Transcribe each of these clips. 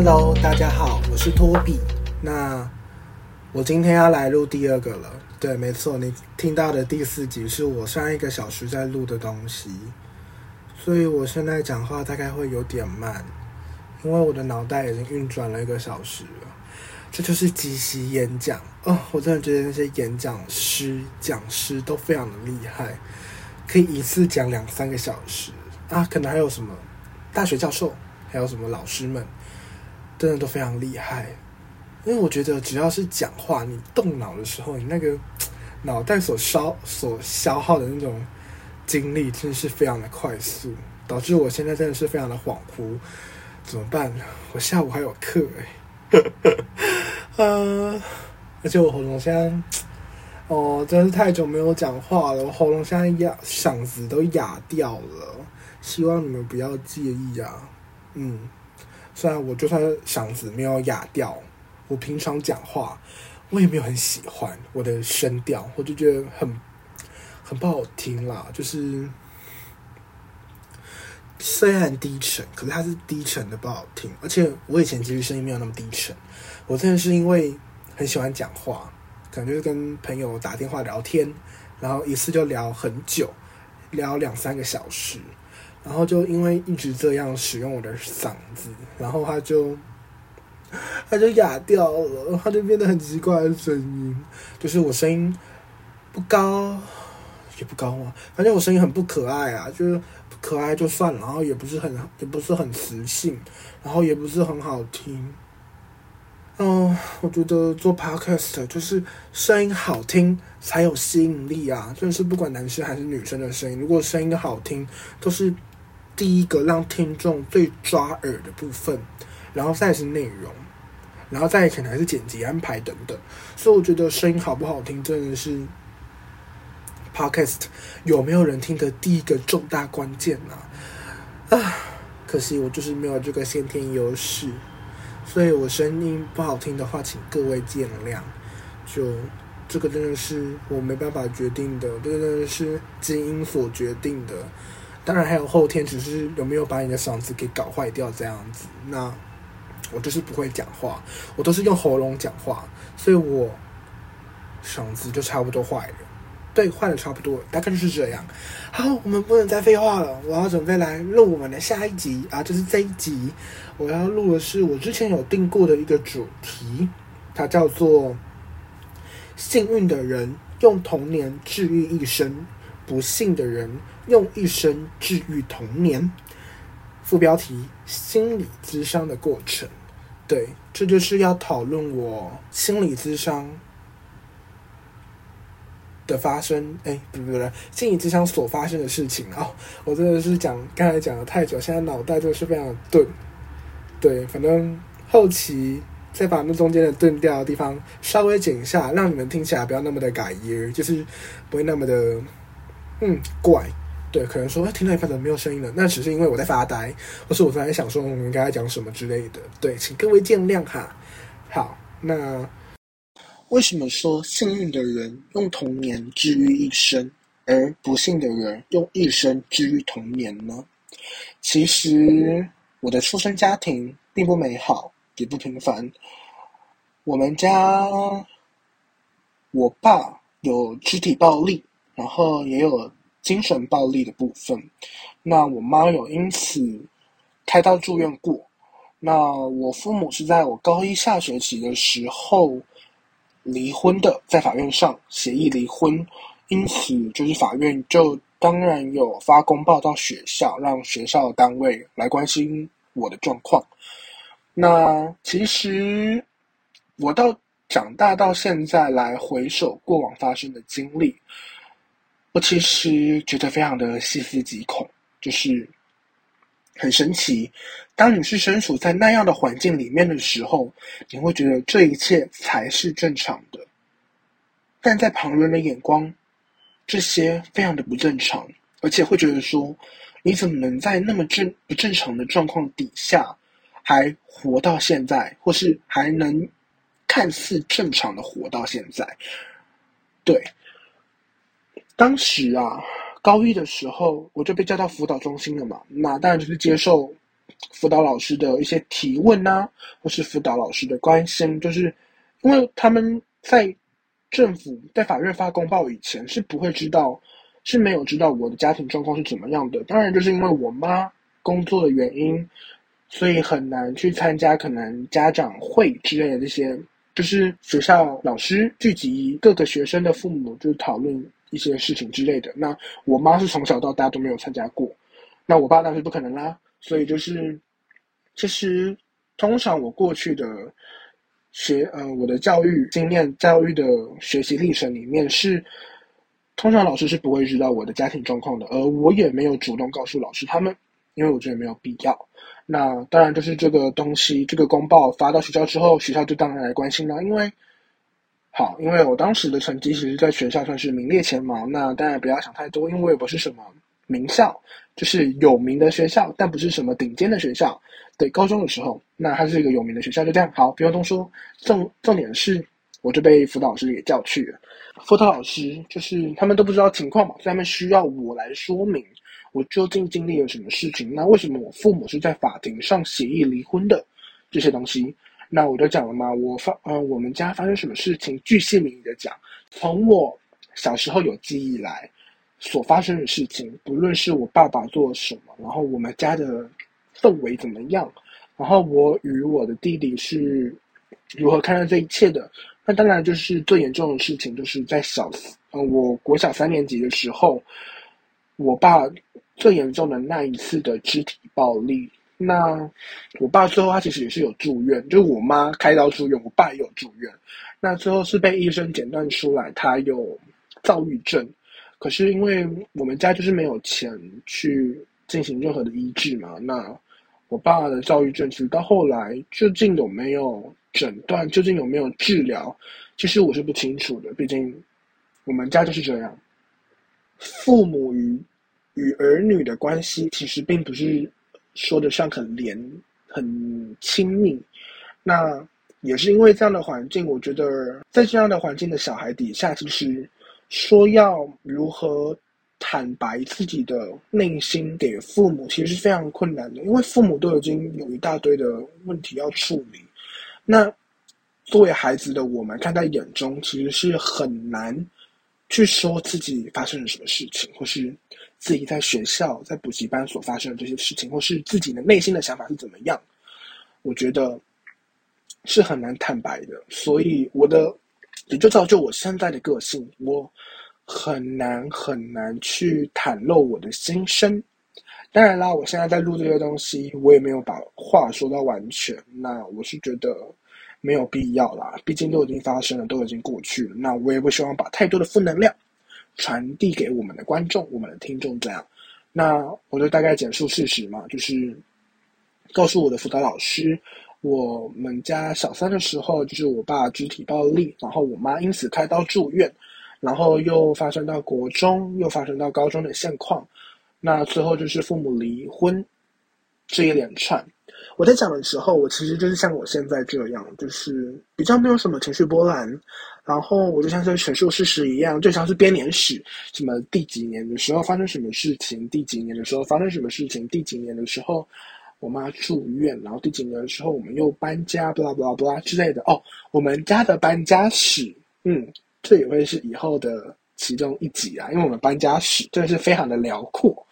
Hello，大家好，我是托比。那我今天要来录第二个了。对，没错，你听到的第四集是我上一个小时在录的东西，所以我现在讲话大概会有点慢，因为我的脑袋已经运转了一个小时了。这就是即席演讲哦，我真的觉得那些演讲师、讲师都非常的厉害，可以一次讲两三个小时啊。可能还有什么大学教授，还有什么老师们，真的都非常厉害。因为我觉得只要是讲话，你动脑的时候，你那个脑袋所烧、所消耗的那种精力，真的是非常的快速，导致我现在真的是非常的恍惚。怎么办？我下午还有课哎，呃，而且我喉咙现在，哦，真是太久没有讲话了，我喉咙现在哑，嗓子都哑掉了。希望你们不要介意啊。嗯，虽然我就算嗓子没有哑掉。我平常讲话，我也没有很喜欢我的声调，我就觉得很很不好听啦。就是虽然低沉，可是它是低沉的不好听。而且我以前其实声音没有那么低沉，我真的是因为很喜欢讲话，可能就是跟朋友打电话聊天，然后一次就聊很久，聊两三个小时，然后就因为一直这样使用我的嗓子，然后他就。它就哑掉了，它就变得很奇怪的声音，就是我声音不高，也不高啊，反正我声音很不可爱啊，就是可爱就算了，然后也不是很也不是很磁性，然后也不是很好听。嗯，我觉得做 podcast 就是声音好听才有吸引力啊，就是不管男生还是女生的声音，如果声音好听，都是第一个让听众最抓耳的部分。然后再是内容，然后再可能还是剪辑安排等等，所以我觉得声音好不好听真的是 podcast 有没有人听的第一个重大关键呐啊！可惜我就是没有这个先天优势，所以我声音不好听的话，请各位见谅。就这个真的是我没办法决定的，这个真的是基因所决定的。当然还有后天，只是有没有把你的嗓子给搞坏掉这样子那。我就是不会讲话，我都是用喉咙讲话，所以我嗓子就差不多坏了。对，坏的差不多，大概就是这样。好，我们不能再废话了，我要准备来录我们的下一集啊，就是这一集我要录的是我之前有定过的一个主题，它叫做“幸运的人用童年治愈一生，不幸的人用一生治愈童年”。副标题：心理咨商的过程。对，这就是要讨论我心理咨商的发生。哎，不不不，心理咨商所发生的事情啊！我真的是讲刚才讲的太久，现在脑袋就是非常的钝。对，反正后期再把那中间的钝掉的地方稍微剪一下，让你们听起来不要那么的改音，就是不会那么的嗯怪。对，可能说听到一半怎么没有声音了？那只是因为我在发呆，或是我在想说我们该讲什么之类的。对，请各位见谅哈。好，那为什么说幸运的人用童年治愈一生，而不幸的人用一生治愈童年呢？其实我的出生家庭并不美好，也不平凡。我们家我爸有肢体暴力，然后也有。精神暴力的部分，那我妈有因此开刀住院过。那我父母是在我高一下学期的时候离婚的，在法院上协议离婚，因此就是法院就当然有发公报到学校，让学校单位来关心我的状况。那其实我到长大到现在来回首过往发生的经历。我其实觉得非常的细思极恐，就是很神奇。当你是身处在那样的环境里面的时候，你会觉得这一切才是正常的。但在旁人的眼光，这些非常的不正常，而且会觉得说，你怎么能在那么正不正常的状况底下，还活到现在，或是还能看似正常的活到现在？对。当时啊，高一的时候我就被叫到辅导中心了嘛，那当然就是接受辅导老师的一些提问啊，或是辅导老师的关心，就是因为他们在政府在法院发公报以前是不会知道，是没有知道我的家庭状况是怎么样的。当然，就是因为我妈工作的原因，所以很难去参加可能家长会之类的这些，就是学校老师聚集各个学生的父母，就讨论一些事情之类的。那我妈是从小到大都没有参加过，那我爸当然不可能啦。所以就是，其实通常我过去的学呃我的教育经验、教育的学习历程里面是，通常老师是不会知道我的家庭状况的，而我也没有主动告诉老师他们，因为我觉得没有必要。那当然就是这个东西，这个公报发到学校之后，学校就当然来关心了，因为好，因为我当时的成绩其实在学校算是名列前茅，那当然不要想太多，因为我也不是什么。名校就是有名的学校，但不是什么顶尖的学校。对，高中的时候，那它是一个有名的学校，就这样。好，不用多说。重重点是，我就被辅导老师给叫去了。辅导老师就是他们都不知道情况嘛，所以他们需要我来说明我究竟经历了什么事情。那为什么我父母是在法庭上协议离婚的这些东西？那我就讲了嘛，我发呃，我们家发生什么事情，巨细靡遗的讲，从我小时候有记忆来。所发生的事情，不论是我爸爸做了什么，然后我们家的氛围怎么样，然后我与我的弟弟是如何看待这一切的。那当然就是最严重的事情，就是在小呃，我国小三年级的时候，我爸最严重的那一次的肢体暴力。那我爸最后他其实也是有住院，就是我妈开刀住院，我爸也有住院。那最后是被医生诊断出来，他有躁郁症。可是因为我们家就是没有钱去进行任何的医治嘛，那我爸的躁郁症其实到后来究竟有没有诊断，究竟有没有治疗，其实我是不清楚的。毕竟我们家就是这样，父母与与儿女的关系其实并不是说得上很连很亲密。那也是因为这样的环境，我觉得在这样的环境的小孩底下，其实。说要如何坦白自己的内心给父母，其实是非常困难的，因为父母都已经有一大堆的问题要处理。那作为孩子的我们，看在眼中，其实是很难去说自己发生了什么事情，或是自己在学校、在补习班所发生的这些事情，或是自己的内心的想法是怎么样。我觉得是很难坦白的，所以我的。也就造就我现在的个性，我很难很难去袒露我的心声。当然啦，我现在在录这些东西，我也没有把话说到完全。那我是觉得没有必要啦，毕竟都已经发生了，都已经过去了。那我也不希望把太多的负能量传递给我们的观众、我们的听众这样。那我就大概简述事实嘛，就是告诉我的辅导老师。我们家小三的时候，就是我爸肢体暴力，然后我妈因此开刀住院，然后又发生到国中，又发生到高中的现况，那最后就是父母离婚这一连串。我在讲的时候，我其实就是像我现在这样，就是比较没有什么情绪波澜，然后我就像在陈述事实一样，就像是编年史，什么第几年的时候发生什么事情，第几年的时候发生什么事情，第几年的时候。我妈住院，然后第几年的时候我们又搬家，巴拉巴拉巴拉之类的。哦，我们家的搬家史，嗯，这也会是以后的其中一集啊，因为我们搬家史真的是非常的辽阔，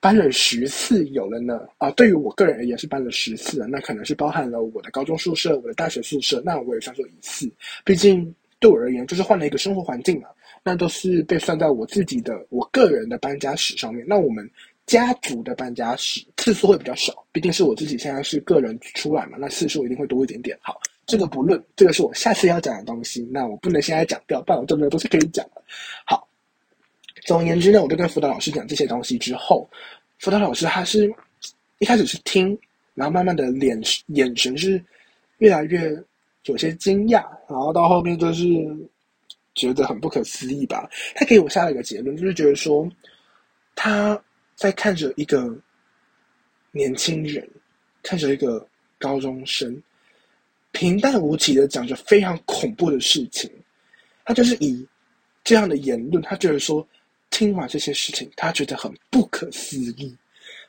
搬了十次有了呢。啊，对于我个人而言是搬了十次，那可能是包含了我的高中宿舍、我的大学宿舍，那我也算作一次。毕竟对我而言就是换了一个生活环境嘛，那都是被算在我自己的我个人的搬家史上面。那我们。家族的搬家史次数会比较少，毕竟是我自己现在是个人出来嘛，那次数一定会多一点点。好，这个不论，这个是我下次要讲的东西，那我不能现在讲掉，不然我这么多东西可以讲了。好，总而言之呢，我就跟辅导老师讲这些东西之后，辅导老师他是一开始是听，然后慢慢的脸眼神是越来越有些惊讶，然后到后面就是觉得很不可思议吧。他给我下了一个结论，就是觉得说他。在看着一个年轻人，看着一个高中生，平淡无奇的讲着非常恐怖的事情，他就是以这样的言论，他觉得说听完这些事情，他觉得很不可思议，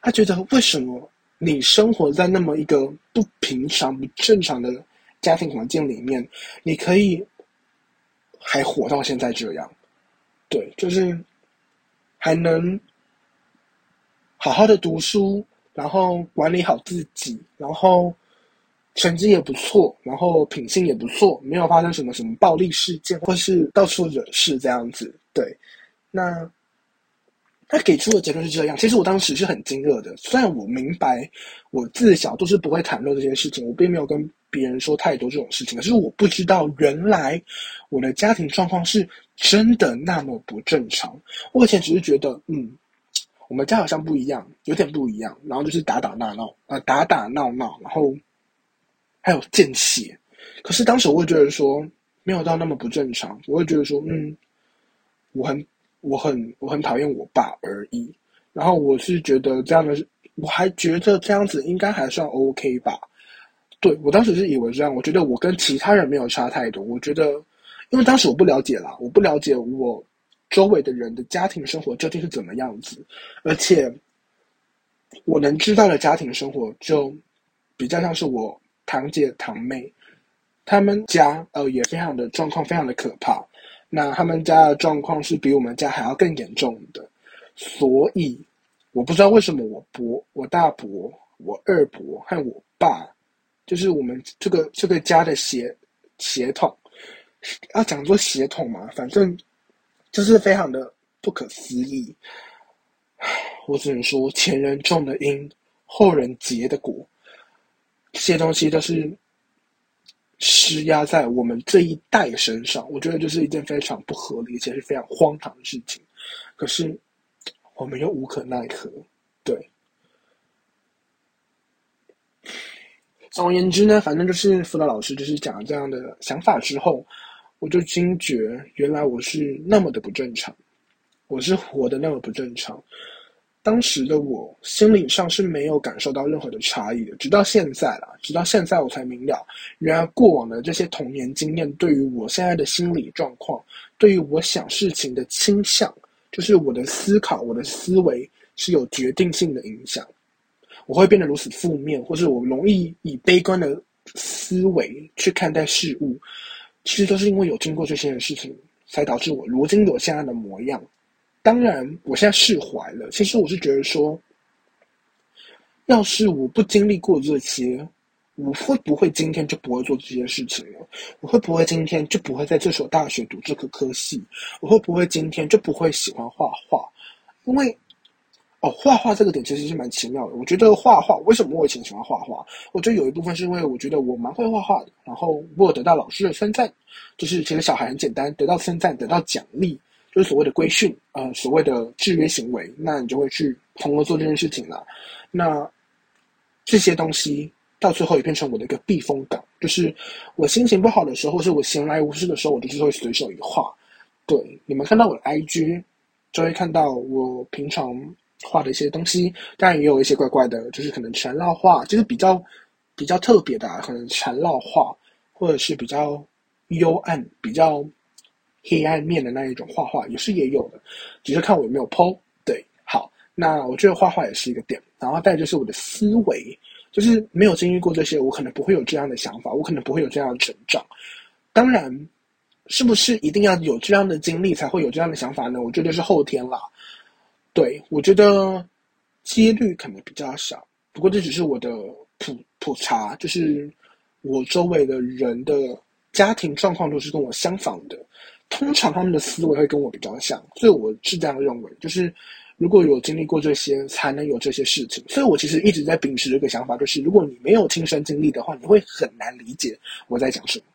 他觉得为什么你生活在那么一个不平常、不正常的家庭环境里面，你可以还活到现在这样，对，就是还能好好的读书，然后管理好自己，然后成绩也不错，然后品性也不错，没有发生什么什么暴力事件，或是到处惹事这样子，对，那。他给出的结论是这样，其实我当时是很惊愕的。虽然我明白，我自小都是不会谈论这些事情，我并没有跟别人说太多这种事情。可是我不知道，原来我的家庭状况是真的那么不正常。我以前只是觉得，嗯，我们家好像不一样，有点不一样。然后就是打打闹闹，呃，打打闹闹，然后还有见血。可是当时我会觉得说，没有到那么不正常。我会觉得说，嗯，我很。我很我很讨厌我爸而已，然后我是觉得这样的，我还觉得这样子应该还算 OK 吧。对我当时是以为这样，我觉得我跟其他人没有差太多。我觉得，因为当时我不了解啦，我不了解我周围的人的家庭生活究竟是怎么样子，而且我能知道的家庭生活就比较像是我堂姐堂妹他们家，呃，也非常的状况非常的可怕。那他们家的状况是比我们家还要更严重的，所以我不知道为什么我伯、我大伯、我二伯和我爸，就是我们这个这个家的血血统，要讲做血统嘛，反正就是非常的不可思议。我只能说前人种的因，后人结的果，这些东西都是。施压在我们这一代身上，我觉得这是一件非常不合理且是非常荒唐的事情。可是我们又无可奈何。对，总而言之呢，反正就是辅导老师就是讲了这样的想法之后，我就惊觉原来我是那么的不正常，我是活的那么不正常。当时的我心理上是没有感受到任何的差异的，直到现在了，直到现在我才明了，原来过往的这些童年经验对于我现在的心理状况，对于我想事情的倾向，就是我的思考、我的思维是有决定性的影响。我会变得如此负面，或者我容易以悲观的思维去看待事物，其实都是因为有经过这些事情，才导致我如今有现在的模样。当然，我现在释怀了。其实我是觉得说，要是我不经历过这些，我会不会今天就不会做这些事情呢？我会不会今天就不会在这所大学读这个科系？我会不会今天就不会喜欢画画？因为，哦，画画这个点其实是蛮奇妙的。我觉得画画，为什么我以前喜欢画画？我觉得有一部分是因为我觉得我蛮会画画的，然后我得到老师的称赞，就是其实小孩很简单，得到称赞，得到奖励。就是所谓的规训，呃，所谓的制约行为，那你就会去从而做这件事情了。那这些东西到最后也变成我的一个避风港，就是我心情不好的时候，或是我闲来无事的时候，我就是会随手一画。对，你们看到我的 IG，就会看到我平常画的一些东西，当然也有一些怪怪的，就是可能缠绕画，就是比较比较特别的，可能缠绕画，或者是比较幽暗，比较。黑暗面的那一种画画也是也有的，只是看我有没有剖。对，好，那我觉得画画也是一个点。然后再就是我的思维，就是没有经历过这些，我可能不会有这样的想法，我可能不会有这样的成长。当然，是不是一定要有这样的经历才会有这样的想法呢？我觉得是后天啦。对，我觉得几率可能比较少。不过这只是我的普普查，就是我周围的人的家庭状况都是跟我相仿的。通常他们的思维会跟我比较像，所以我是这样认为，就是如果有经历过这些，才能有这些事情。所以我其实一直在秉持这个想法，就是如果你没有亲身经历的话，你会很难理解我在讲什么。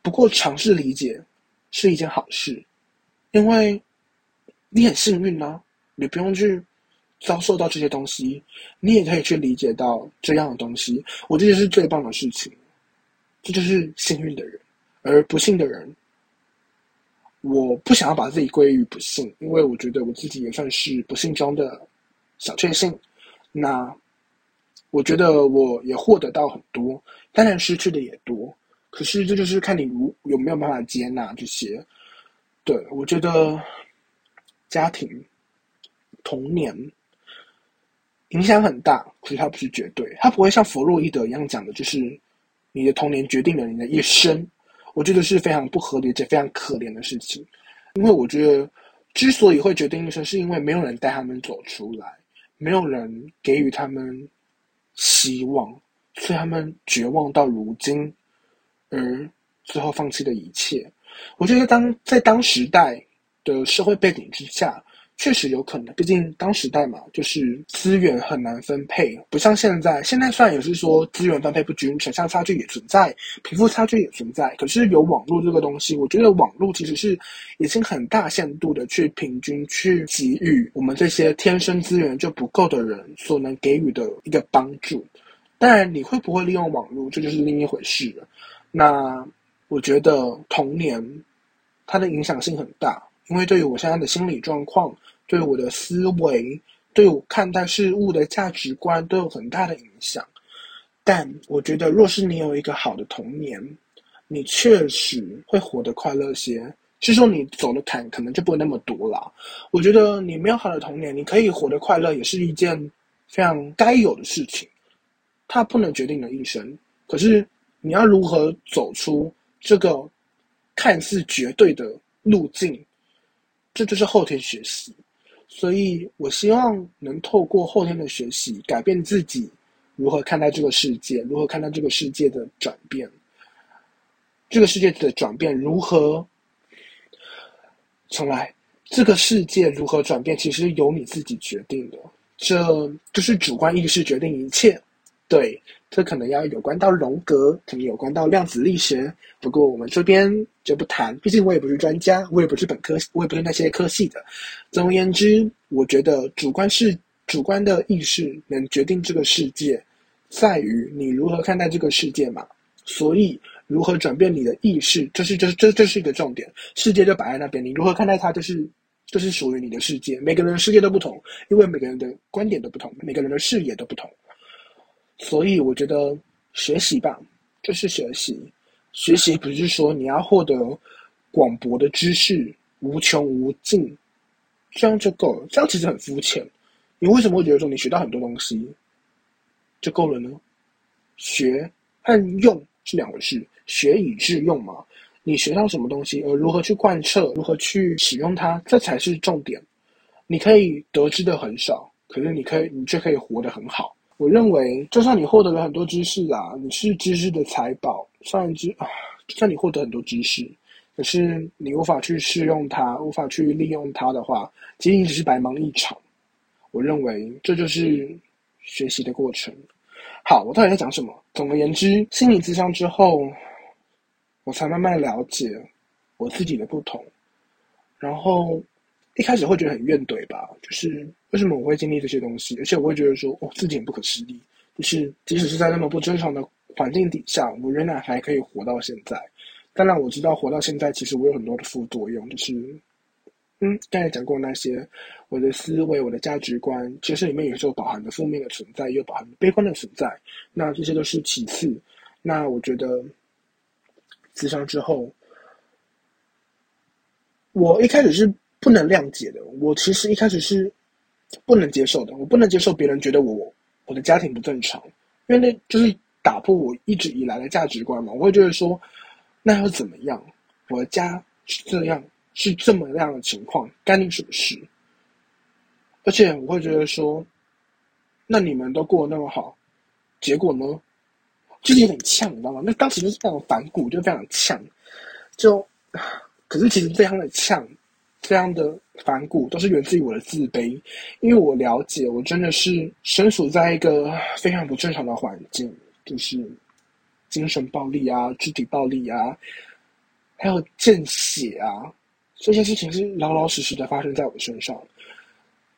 不过尝试理解是一件好事，因为你很幸运啊，你不用去遭受到这些东西，你也可以去理解到这样的东西。我这就是最棒的事情，这就是幸运的人，而不幸的人。我不想要把自己归于不幸，因为我觉得我自己也算是不幸中的小确幸。那我觉得我也获得到很多，当然失去的也多。可是这就是看你如有没有办法接纳这些。对我觉得家庭、童年影响很大，可是它不是绝对，它不会像弗洛伊德一样讲的，就是你的童年决定了你的一生。我觉得是非常不合理且非常可怜的事情，因为我觉得之所以会决定一生，是因为没有人带他们走出来，没有人给予他们希望，所以他们绝望到如今，而最后放弃了一切。我觉得当在当时代的社会背景之下。确实有可能，毕竟当时代嘛，就是资源很难分配，不像现在。现在虽然也是说资源分配不均，城乡差距也存在，贫富差距也存在。可是有网络这个东西，我觉得网络其实是已经很大限度的去平均去给予我们这些天生资源就不够的人所能给予的一个帮助。当然，你会不会利用网络，这就是另一回事了。那我觉得童年它的影响性很大，因为对于我现在的心理状况。对我的思维，对我看待事物的价值观都有很大的影响。但我觉得，若是你有一个好的童年，你确实会活得快乐些。是说你走的坎可能就不会那么多了。我觉得你没有好的童年，你可以活得快乐，也是一件非常该有的事情。它不能决定你的一生，可是你要如何走出这个看似绝对的路径，这就是后天学习。所以我希望能透过后天的学习，改变自己如何看待这个世界，如何看待这个世界的转变。这个世界的转变如何重来？这个世界如何转变，其实由你自己决定的。这就是主观意识决定一切。对，这可能要有关到荣格，可能有关到量子力学。不过我们这边就不谈，毕竟我也不是专家，我也不是本科，我也不是那些科系的。总而言之，我觉得主观是主观的意识能决定这个世界，在于你如何看待这个世界嘛。所以，如何转变你的意识，这是这这这是一个重点。世界就摆在那边，你如何看待它，就是就是属于你的世界。每个人的世界都不同，因为每个人的观点都不同，每个人的视野都不同。所以我觉得学习吧，就是学习。学习不是说你要获得广博的知识，无穷无尽，这样就够了。这样其实很肤浅。你为什么会觉得说你学到很多东西就够了呢？学和用是两回事，学以致用嘛。你学到什么东西，而如何去贯彻，如何去使用它，这才是重点。你可以得知的很少，可是你可以，你却可以活得很好。我认为，就算你获得了很多知识啊，你是知识的财宝。算知啊，就算你获得很多知识，可是你无法去适用它，无法去利用它的话，其实你只是白忙一场。我认为这就是学习的过程。好，我到底在讲什么？总而言之，心理咨商之后，我才慢慢了解我自己的不同。然后一开始会觉得很怨怼吧，就是为什么我会经历这些东西，而且我会觉得说，哦，自己很不可思议。就是即使是在那么不正常的。环境底下，我仍然还可以活到现在。当然，我知道活到现在，其实我有很多的副作用，就是，嗯，刚才讲过那些，我的思维、我的价值观，其实里面有时候包含的负面的存在，也有包含悲观的存在。那这些都是其次。那我觉得，自伤之后，我一开始是不能谅解的。我其实一开始是不能接受的。我不能接受别人觉得我我的家庭不正常，因为那就是。打破我一直以来的价值观嘛，我会觉得说，那又怎么样？我的家是这样，是这么样的情况，干你什么事？而且我会觉得说，那你们都过得那么好，结果呢，就是有点呛，你知道吗？那当时就是非常反骨，就非常呛，就，可是其实非常的呛，这样的反骨都是源自于我的自卑，因为我了解，我真的是身处在一个非常不正常的环境。就是精神暴力啊，肢体暴力啊，还有见血啊，这些事情是老老实实的发生在我身上。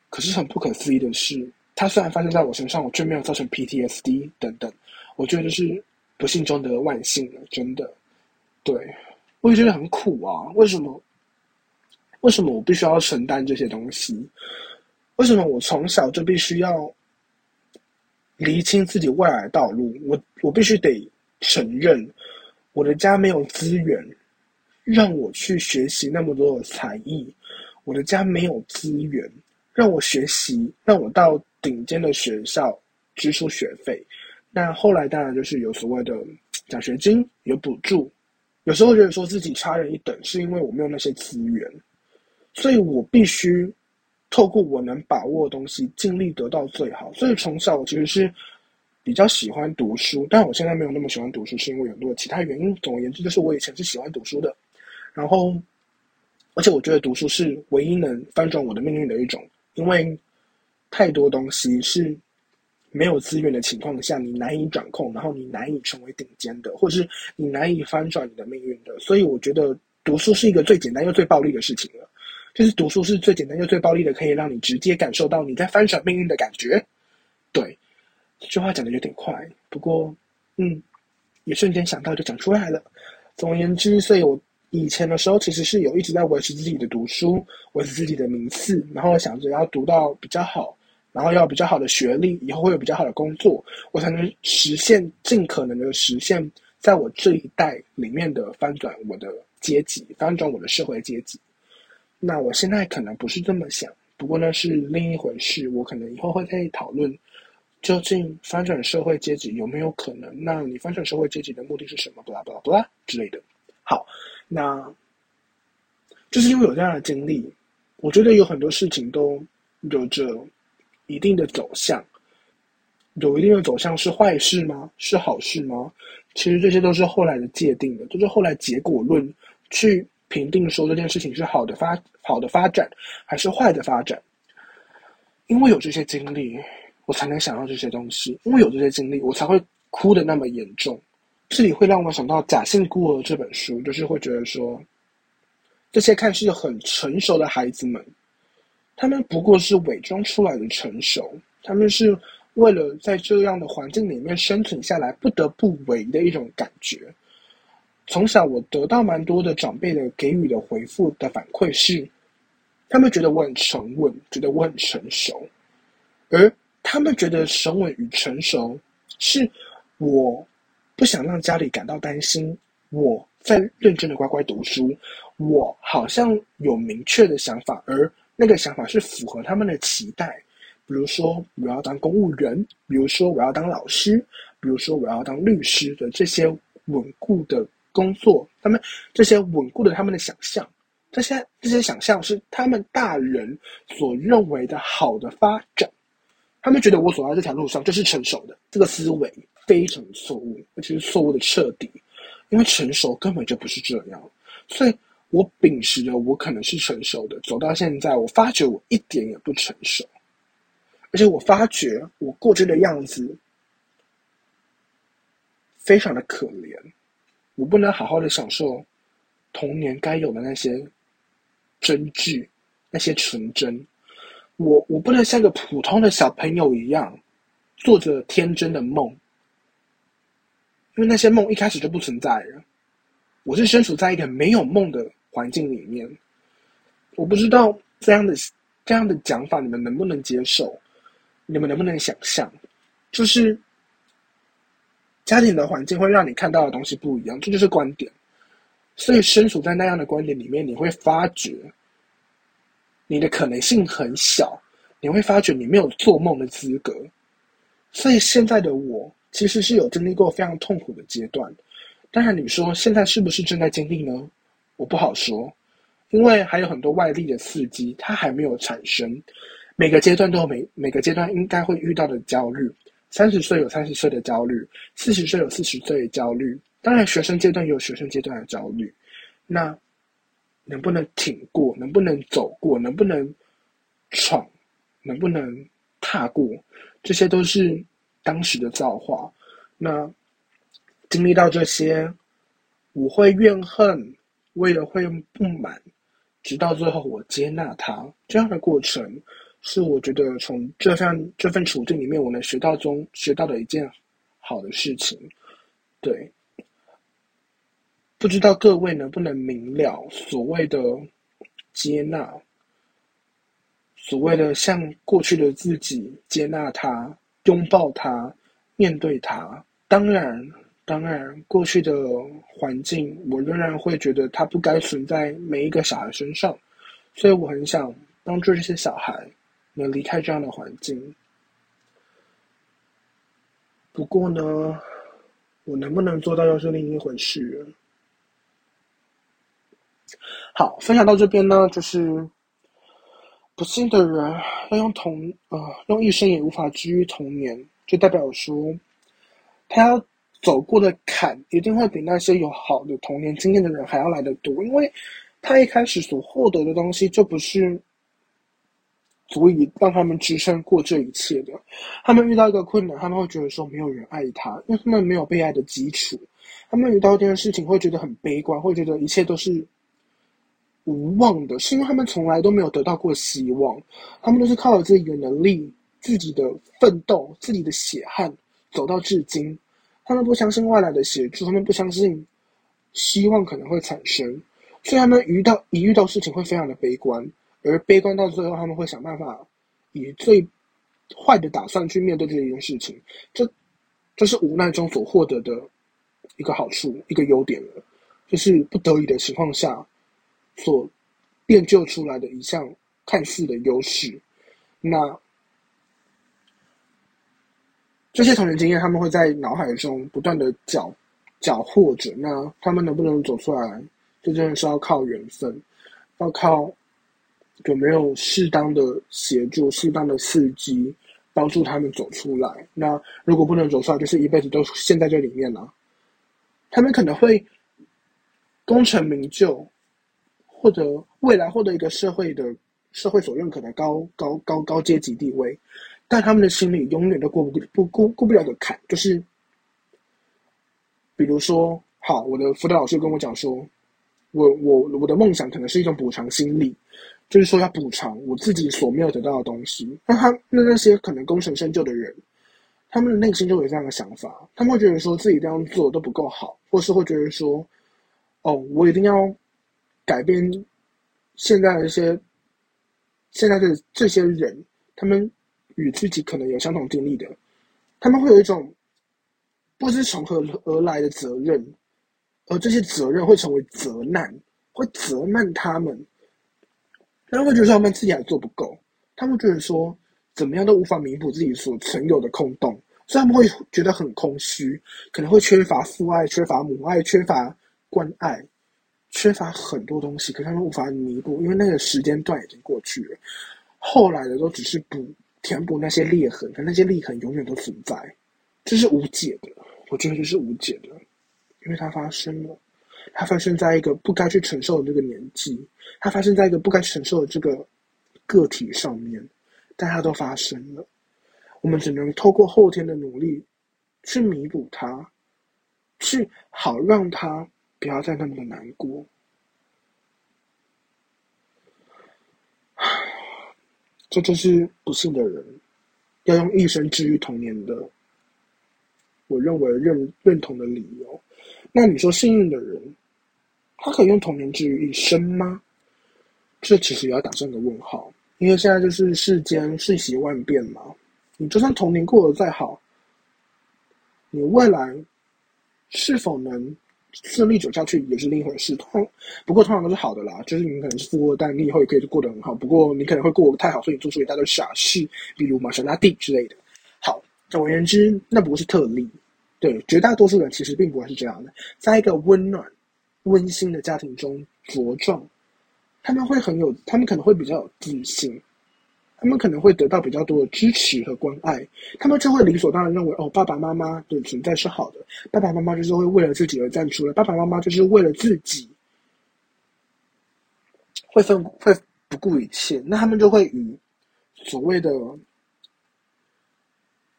可是很不可思议的是，它虽然发生在我身上，我却没有造成 PTSD 等等。我觉得是不幸中的万幸了，真的。对，我也觉得很苦啊。为什么？为什么我必须要承担这些东西？为什么我从小就必须要？厘清自己未来道路，我我必须得承认，我的家没有资源让我去学习那么多的才艺，我的家没有资源让我学习，让我到顶尖的学校支出学费。那后来当然就是有所谓的 奖学金，有补助。有时候觉得说自己差人一等，是因为我没有那些资源，所以我必须透过我能把握的东西，尽力得到最好。所以从小我其实是比较喜欢读书，但我现在没有那么喜欢读书，是因为有很多其他原因。总而言之，就是我以前是喜欢读书的，然后而且我觉得读书是唯一能翻转我的命运的一种，因为太多东西是。没有资源的情况下，你难以掌控，然后你难以成为顶尖的，或者是你难以翻转你的命运的。所以，我觉得读书是一个最简单又最暴力的事情了。就是读书是最简单又最暴力的，可以让你直接感受到你在翻转命运的感觉。对，这句话讲的有点快，不过，嗯，也瞬间想到就讲出来了。总而言之，所以我以前的时候其实是有一直在维持自己的读书，维持自己的名次，然后想着要读到比较好。然后要比较好的学历，以后会有比较好的工作，我才能实现尽可能的实现，在我这一代里面的翻转我的阶级，翻转我的社会阶级。那我现在可能不是这么想，不过呢是另一回事。我可能以后会再讨论，究竟翻转社会阶级有没有可能？那你翻转社会阶级的目的是什么？巴拉巴拉巴拉之类的。好，那就是因为有这样的经历，我觉得有很多事情都有着。一定的走向，有一定的走向是坏事吗？是好事吗？其实这些都是后来的界定的，就是后来结果论去评定说这件事情是好的发好的发展还是坏的发展。因为有这些经历，我才能想到这些东西；因为有这些经历，我才会哭的那么严重。这里会让我想到《假性孤儿》这本书，就是会觉得说，这些看似很成熟的孩子们。他们不过是伪装出来的成熟，他们是为了在这样的环境里面生存下来不得不为的一种感觉。从小我得到蛮多的长辈的给予的回复的反馈是，他们觉得我很沉稳，觉得我很成熟，而他们觉得沉稳与成熟是我不想让家里感到担心，我在认真的乖乖读书，我好像有明确的想法而。那个想法是符合他们的期待，比如说我要当公务员，比如说我要当老师，比如说我要当律师的这些稳固的工作，他们这些稳固的他们的想象，这些这些想象是他们大人所认为的好的发展，他们觉得我走在这条路上就是成熟的，这个思维非常错误，而且是错误的彻底，因为成熟根本就不是这样，所以。我秉持着我可能是成熟的，走到现在，我发觉我一点也不成熟，而且我发觉我过去的样子非常的可怜，我不能好好的享受童年该有的那些真挚、那些纯真，我我不能像个普通的小朋友一样做着天真的梦，因为那些梦一开始就不存在了，我是身处在一个没有梦的。环境里面，我不知道这样的这样的讲法你们能不能接受？你们能不能想象？就是家庭的环境会让你看到的东西不一样，这就是观点。所以身处在那样的观点里面，你会发觉你的可能性很小，你会发觉你没有做梦的资格。所以现在的我其实是有经历过非常痛苦的阶段。当然，你说现在是不是正在经历呢？我不好说，因为还有很多外力的刺激，它还没有产生。每个阶段都有每每个阶段应该会遇到的焦虑。三十岁有三十岁的焦虑，四十岁有四十岁的焦虑。当然，学生阶段也有学生阶段的焦虑。那能不能挺过？能不能走过？能不能闯？能不能踏过？这些都是当时的造化。那经历到这些，我会怨恨。为了会不满，直到最后我接纳他，这样的过程是我觉得从这份这份处境里面我能学到中学到的一件好的事情。对，不知道各位能不能明了所谓的接纳，所谓的向过去的自己接纳他，拥抱他，面对他。当然。当然，过去的环境，我仍然会觉得它不该存在每一个小孩身上，所以我很想帮助这些小孩能离开这样的环境，不过呢，我能不能做到又是另一回事。好，分享到这边呢，就是不幸的人要用童呃用一生也无法治愈童年，就代表说他要走过的坎一定会比那些有好的童年经验的人还要来得多，因为他一开始所获得的东西就不是足以让他们支撑过这一切的。他们遇到一个困难，他们会觉得说没有人爱他，因为他们没有被爱的基础。他们遇到这件事情会觉得很悲观，会觉得一切都是。无望的，是因为他们从来都没有得到过希望，他们都是靠着自己的能力、自己的奋斗、自己的血汗走到至今。他们不相信外来的协助，他们不相信希望可能会产生，所以他们遇到一遇到事情会非常的悲观，而悲观到最后，他们会想办法以最坏的打算去面对这一件事情。这这是无奈中所获得的一个好处，一个优点了，就是不得已的情况下。所练就出来的一项看似的优势，那这些童年经验，他们会在脑海中不断的搅搅和着。那他们能不能走出来，这真的是要靠缘分，要靠有没有适当的协助、适当的刺激，帮助他们走出来。那如果不能走出来，就是一辈子都陷在这里面了。他们可能会功成名就。或者未来获得一个社会的社会所认可的高高高高阶级地位，但他们的心里永远都过不不过过不了的坎，就是比如说，好，我的辅导老师跟我讲说，我我我的梦想可能是一种补偿心理，就是说要补偿我自己所没有得到的东西。那他那那些可能功成身就的人，他们的内心就有这样的想法，他们会觉得说自己这样做都不够好，或是会觉得说，哦，我一定要。改变现在的一些现在的这些人，他们与自己可能有相同经历的，他们会有一种不知从何而来的责任，而这些责任会成为责难，会责难他们。他们会觉得他们自己还做不够，他们觉得说怎么样都无法弥补自己所曾有的空洞，所以他们会觉得很空虚，可能会缺乏父爱、缺乏母爱、缺乏关爱。缺乏很多东西，可是他们无法弥补，因为那个时间段已经过去了。后来的都只是补填补那些裂痕，可那些裂痕永远都存在，这是无解的。我觉得这是无解的，因为它发生了，它发生在一个不该去承受的那个年纪，它发生在一个不该承受的这个个体上面，但它都发生了。我们只能透过后天的努力去弥补它，去好让它。不要再那么的难过，这就是不幸的人要用一生治愈童年的，我认为认认同的理由。那你说幸运的人，他可以用童年治愈一生吗？这其实也要打上一个问号，因为现在就是世间瞬息万变嘛。你就算童年过得再好，你未来是否能？顺利走下去也是另一回事，通不过通常都是好的啦。就是你可能是富二代，你以后也可以过得很好。不过你可能会过得太好，所以你做出一大堆傻事，比如玛莎拉蒂之类的。好，总而言之，那不是特例。对，绝大多数人其实并不会是这样的。在一个温暖、温馨的家庭中茁壮，他们会很有，他们可能会比较有自信。他们可能会得到比较多的支持和关爱，他们就会理所当然认为，哦，爸爸妈妈的存在是好的，爸爸妈妈就是会为了自己而站出来，爸爸妈妈就是为了自己会分会不顾一切，那他们就会与所谓的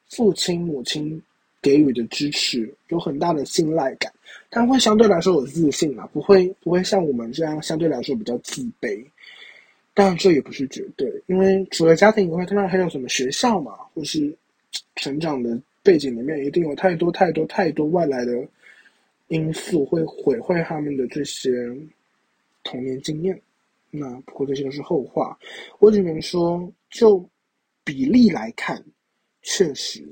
父亲母亲给予的支持有很大的信赖感，他会相对来说有自信啊，不会不会像我们这样相对来说比较自卑。但这也不是绝对，因为除了家庭以外，当然还有什么学校嘛，或是成长的背景里面，一定有太多太多太多外来的因素会毁坏他们的这些童年经验。那不过这些都是后话，我只能说，就比例来看，确实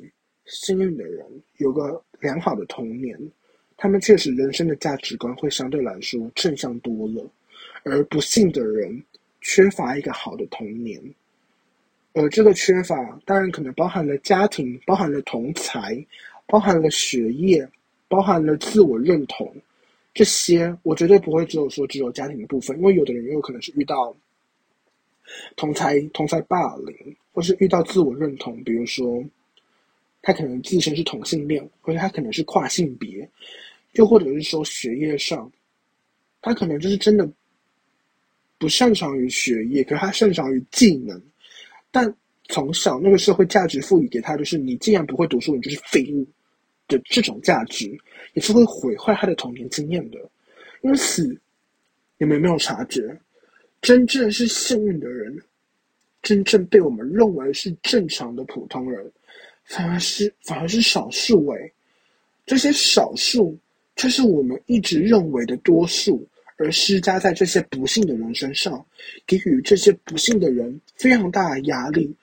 幸运的人有个良好的童年，他们确实人生的价值观会相对来说正向多了，而不幸的人。缺乏一个好的童年，而这个缺乏当然可能包含了家庭，包含了同才，包含了学业，包含了自我认同，这些我绝对不会只有说只有家庭的部分，因为有的人也有可能是遇到同才同才霸凌，或是遇到自我认同，比如说他可能自身是同性恋，或者他可能是跨性别，又或者是说学业上，他可能就是真的不擅长于学业，可是他擅长于技能，但从小那个社会价值赋予给他就是你既然不会读书，你就是废物。的这种价值也是会毁坏他的童年经验的，因此你们有没有察觉，真正是幸运的人，真正被我们认为是正常的普通人，反而是反而是少数诶，这些少数却是我们一直认为的多数，而施加在这些不幸的人身上，给予这些不幸的人非常大的压力，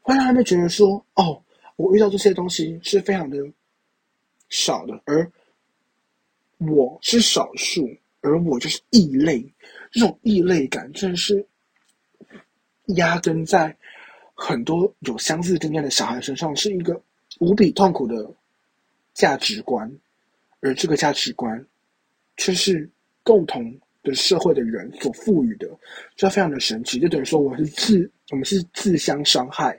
会让他们觉得说：哦，我遇到这些东西是非常的。少的，而我是少数，而我就是异类。这种异类感，真的是压根在很多有相似经验的小孩身上，是一个无比痛苦的价值观。而这个价值观，却是共同的社会的人所赋予的，这非常的神奇。就等于说，我是自我们是自相伤害，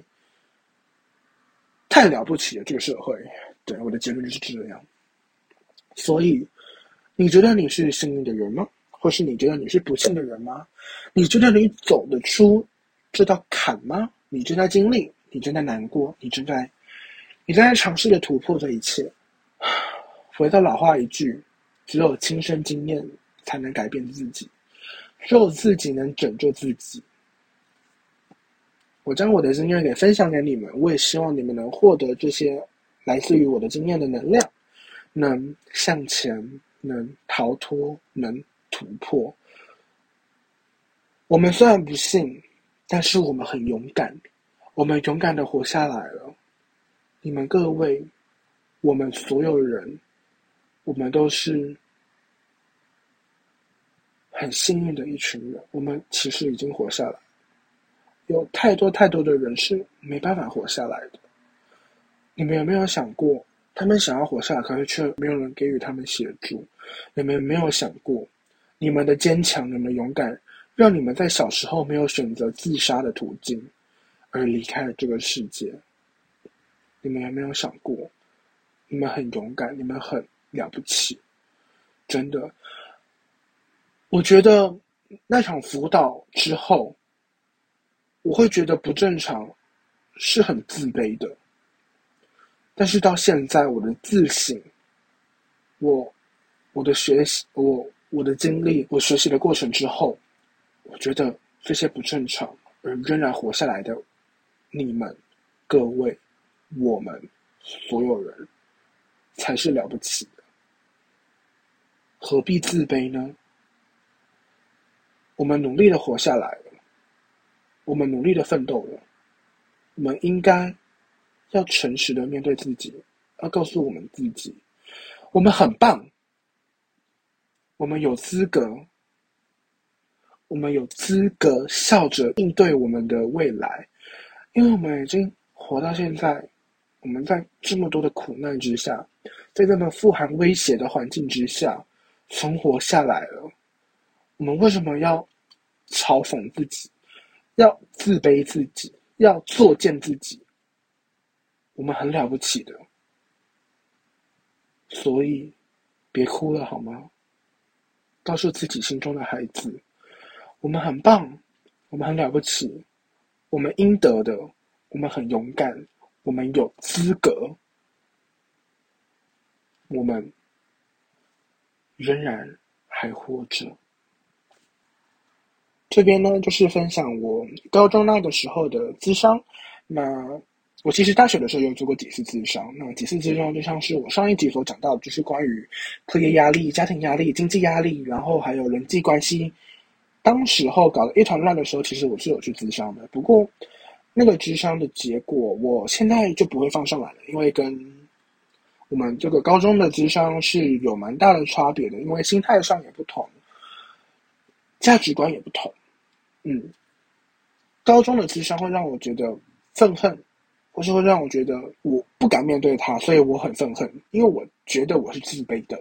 太了不起了，这个社会。对，我的结论就是这样。所以，你觉得你是幸运的人吗？或是你觉得你是不幸的人吗？你觉得你走得出这道坎吗？你正在经历，你正在难过，你正在，你正在尝试着突破这一切。回到老话一句：只有亲身经验才能改变自己，只有自己能拯救自己。我将我的经验给分享给你们，我也希望你们能获得这些。来自于我的经验的能量，能向前，能逃脱，能突破。我们虽然不幸，但是我们很勇敢，我们勇敢的活下来了。你们各位，我们所有人，我们都是很幸运的一群人。我们其实已经活下来，有太多太多的人是没办法活下来的。你们有没有想过，他们想要活下来，可是却没有人给予他们协助？你们没有想过，你们的坚强、你们勇敢，让你们在小时候没有选择自杀的途径，而离开了这个世界？你们有没有想过，你们很勇敢，你们很了不起？真的，我觉得那场辅导之后，我会觉得不正常，是很自卑的。但是到现在，我的自省，我我的学习，我我的经历，我学习的过程之后，我觉得这些不正常而仍然活下来的你们、各位、我们所有人，才是了不起的。何必自卑呢？我们努力的活下来了，我们努力的奋斗了，我们应该。要诚实的面对自己，要告诉我们自己，我们很棒，我们有资格，我们有资格笑着应对我们的未来，因为我们已经活到现在，我们在这么多的苦难之下，在这么富含威胁的环境之下存活下来了，我们为什么要嘲讽自己，要自卑自己，要作践自己？我们很了不起的，所以别哭了好吗？告诉自己心中的孩子，我们很棒，我们很了不起，我们应得的，我们很勇敢，我们有资格，我们仍然还活着。这边呢，就是分享我高中那个时候的智商，那。我其实大学的时候有做过几次智商，那几次智商就像是我上一集所讲到，就是关于课业压力、家庭压力、经济压力，然后还有人际关系，当时候搞得一团乱的时候，其实我是有去智商的。不过那个智商的结果，我现在就不会放上来了，因为跟我们这个高中的智商是有蛮大的差别的，因为心态上也不同，价值观也不同。嗯，高中的智商会让我觉得愤恨。或是会让我觉得我不敢面对他，所以我很愤恨，因为我觉得我是自卑的。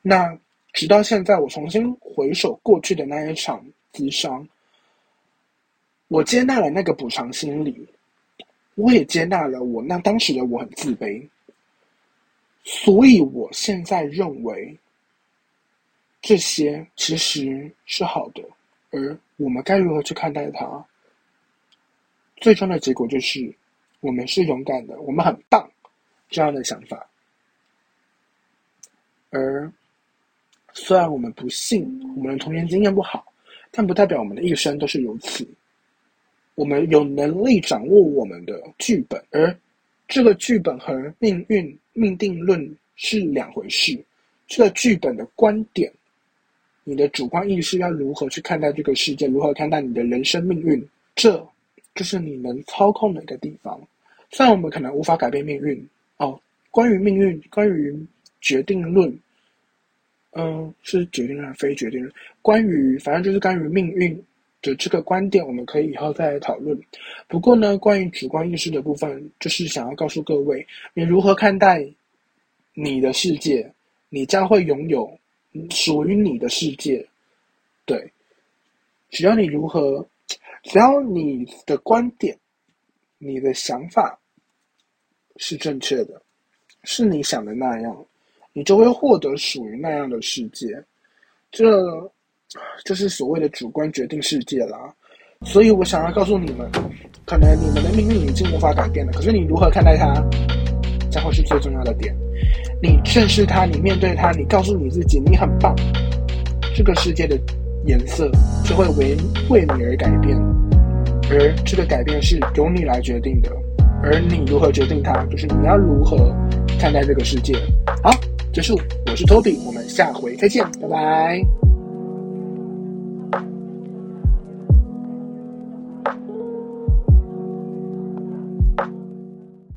那直到现在，我重新回首过去的那一场咨商，我接纳了那个补偿心理，我也接纳了我那当时的我很自卑，所以我现在认为这些其实是好的，而我们该如何去看待它？最终的结果就是，我们是勇敢的，我们很棒，这样的想法。而虽然我们不幸，我们的童年经验不好，但不代表我们的一生都是如此。我们有能力掌握我们的剧本，而这个剧本和命运命定论是两回事。这个剧本的观点，你的主观意识要如何去看待这个世界，如何看待你的人生命运，这。就是你能操控的一个地方，虽然我们可能无法改变命运哦。关于命运，关于决定论，嗯，是决定论非决定论？关于反正就是关于命运的这个观点，我们可以以后再来讨论。不过呢，关于主观意识的部分，就是想要告诉各位，你如何看待你的世界，你将会拥有属于你的世界。对，只要你如何。只要你的观点、你的想法是正确的，是你想的那样，你就会获得属于那样的世界。这，就是所谓的主观决定世界啦。所以我想要告诉你们，可能你们的命运已经无法改变了，可是你如何看待它，将会是最重要的点。你正视它，你面对它，你告诉你自己，你很棒。这个世界的。颜色就会为为你而改变，而这个改变是由你来决定的，而你如何决定它，就是你要如何看待这个世界。好，结束，我是 Toby，我们下回再见，拜拜。